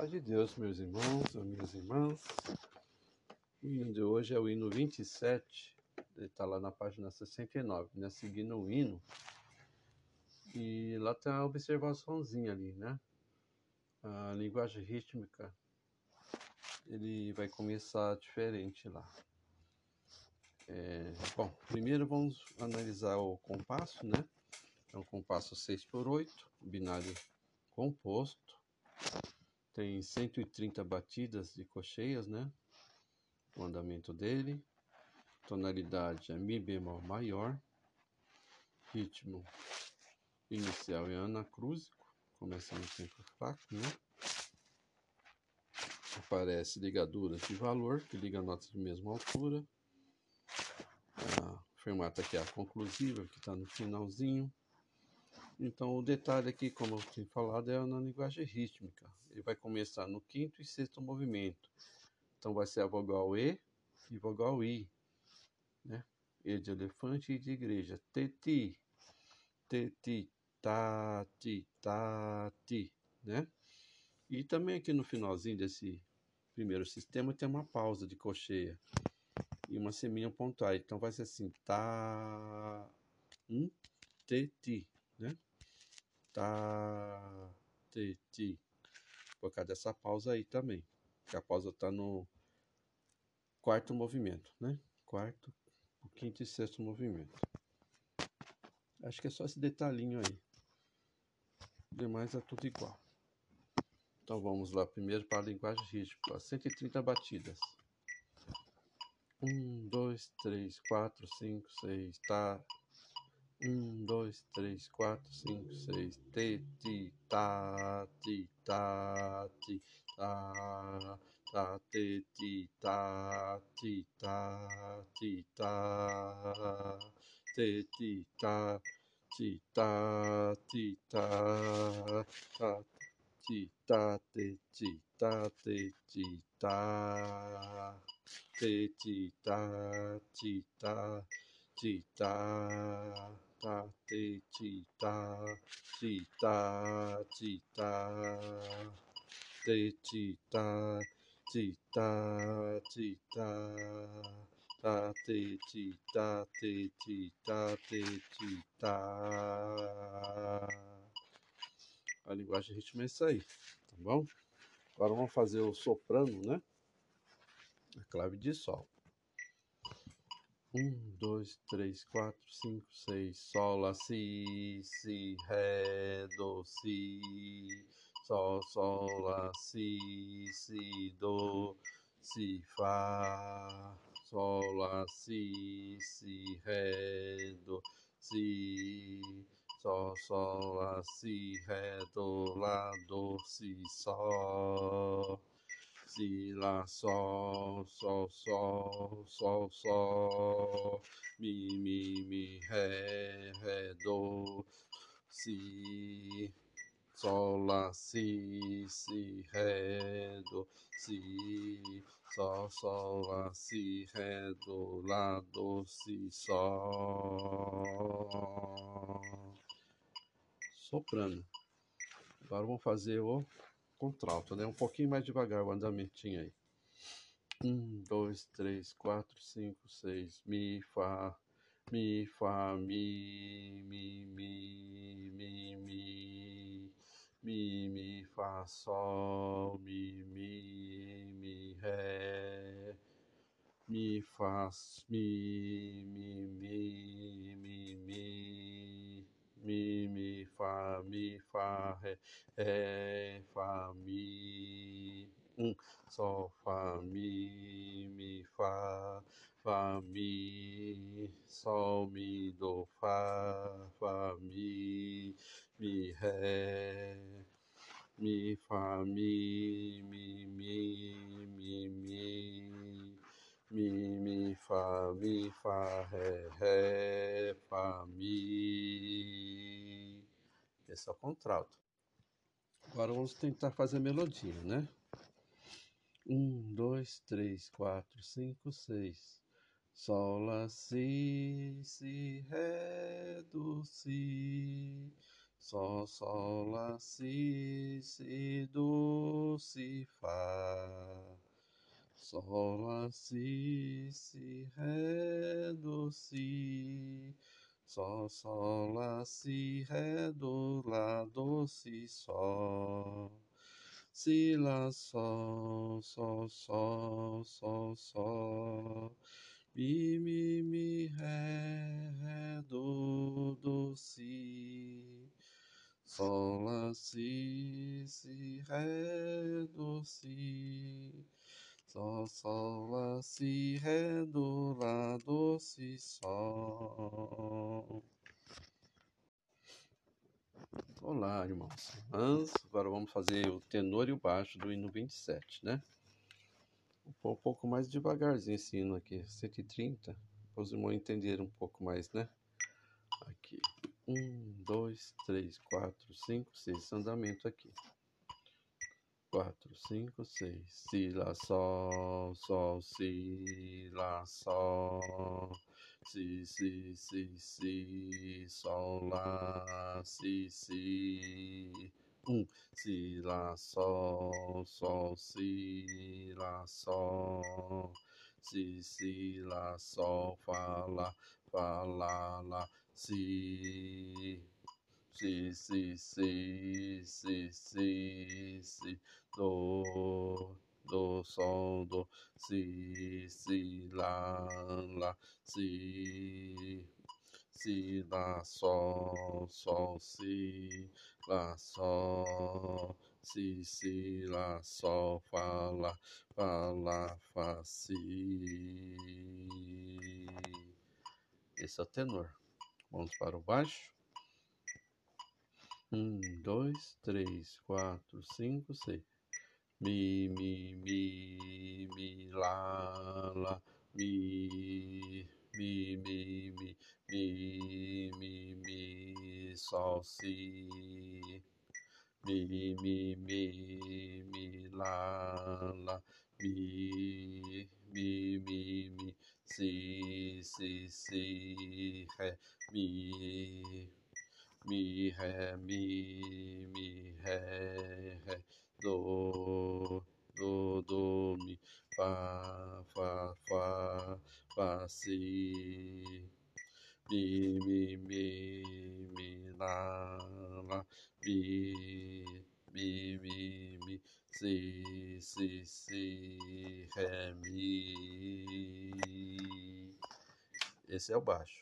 Paz de Deus, meus irmãos, minhas irmãs. O hino de hoje é o hino 27, ele está lá na página 69, né? Seguindo o hino. E lá tem a observaçãozinha ali, né? A linguagem rítmica, ele vai começar diferente lá. É, bom, primeiro vamos analisar o compasso, né? É um compasso 6 por 8, binário composto tem 130 batidas de cocheias, né? O andamento dele. Tonalidade é Mi bemol maior. Ritmo inicial é anacrúsico, começa no tempo fraco, né? Aparece ligaduras de valor, que liga notas de mesma altura. A fermata aqui é a conclusiva, que está no finalzinho. Então, o detalhe aqui, como eu tinha falado, é na linguagem rítmica. Ele vai começar no quinto e sexto movimento. Então, vai ser a vogal E e vogal I. Né? E de elefante e de igreja. Teti, teti, tati, tati, né? E também aqui no finalzinho desse primeiro sistema tem uma pausa de cocheia e uma seminha pontual. Então vai ser assim, tá, um, te, ti, né? Tá, ti, ti. Por causa dessa pausa aí também. Que a pausa tá no quarto movimento, né? Quarto, o quinto e sexto movimento. Acho que é só esse detalhinho aí. Demais é tudo igual. Então vamos lá, primeiro para a linguagem rítmica, 130 batidas. 1, 2, 3, 4, 5, 6, tá, um, dois, três, quatro, cinco, seis. Te, ti, ta, ti, ta, ti, ta, ta, te, ti, ta, ti, ta, ti, ta, te, ti, ta, ti, ta, ti, ta, ta, ti, ta, te, ti, ta, te, ti, ta, te, ti, ta, ti, ta, ti, ta, ta ti chi ta chi ta chi ta te chi ta chi ta chi ta ta te chi ta te chi ta te chi ta a linguagem ritmo é isso aí tá bom? Agora vamos fazer o soprano né? A clave de sol um, dois, três, quatro, cinco, seis. Sol, lá, si, si, ré, do, si. Sol, sol, lá, si, si, do, si, fá. Sol, lá, si, si, ré, do, si. Sol, sol, lá, si, ré, do, lá, do, si, sol si, lá, sol, sol, sol, sol, sol, mi, mi, mi, ré, ré, do, si, sol, lá, si, si, ré, do, si, sol, sol, lá, si, ré, do, lá, do, si, sol. Soprano. Agora vamos fazer o contralto, né? Um pouquinho mais devagar o andamentinho aí. Um, dois, três, quatro, cinco, seis. Mi, Fá, Mi, Fá, Mi, Mi, Mi, Mi, Mi. Mi, Mi, Fá, Sol, Mi, Mi, Mi, Ré. Mi, Fá, Mi, Mi, Mi, Mi, Mi. Mi, Fá, Mi, Fá, Ré, Ré, Fá, Mi, um, Sol, Fá, Mi, Mi, Fá, Fá, Mi, Sol, Mi, Do, Fá, Fá, Mi, Mi, Ré, Mi, Fá, Mi, Mi, Mi, Mi, Mi, Mi, Mi, Mi, Fá, Ré, Ré, Fá, Mi. O contralto. Agora vamos tentar fazer a melodia, né? Um, dois, três, quatro, cinco, seis. Sol, lá, si, si, ré, do, si. Sol, sol, lá, si, si, do, si, fá. Sol, lá, si, si, ré, do, si. Sol, sol, lá, si, ré, do, lá, do, si, sol. Si, lá, sol, sol, sol, sol, sol. Mi, mi, mi, ré, ré, do, do, si. Sol, lá, si, si, ré, do, si. Sol, sol, lá, si, ré, do, lá, do, si, sol. Olá, irmãos. Agora vamos fazer o tenor e o baixo do hino 27, né? Um pouco mais devagarzinho esse hino aqui, 130, para os irmãos entenderem um pouco mais, né? Aqui. Um, dois, três, quatro, cinco, seis. Andamento aqui. Quatro, cinco, seis. Si, lá, sol, sol, si, lá, sol. Si, si, si, si, sol, lá, si, si. Um, si, lá, sol, sol, si, lá, sol. Si, si, lá, sol, fá, lá, lá si, si, si, si, si, si, si, do, do, sol, do, si, si, lá, lá, si, si, lá, sol, sol, si, lá, sol, si, si, lá, sol, fá, lá, fá, lá, fá, si. Esse é o tenor. Vamos para o baixo. Um, dois, três, quatro, cinco, seis. Mi, mi, mi, mi, lá, lá, mi, mi, mi, mi, mi, mi, mi, sol, si. Mi, mi, mi, mi, lá, lá, mi, mi, mi, mi, si, si, si, ré, mi, mi, ré, mi, mi, ré, ré, do, do, do, mi, fá, fá, fá, fá, si, mi, mi, mi, mi, lá, lá, mi, mi, mi, mi, si, si, si, ré, mi. Esse é o baixo.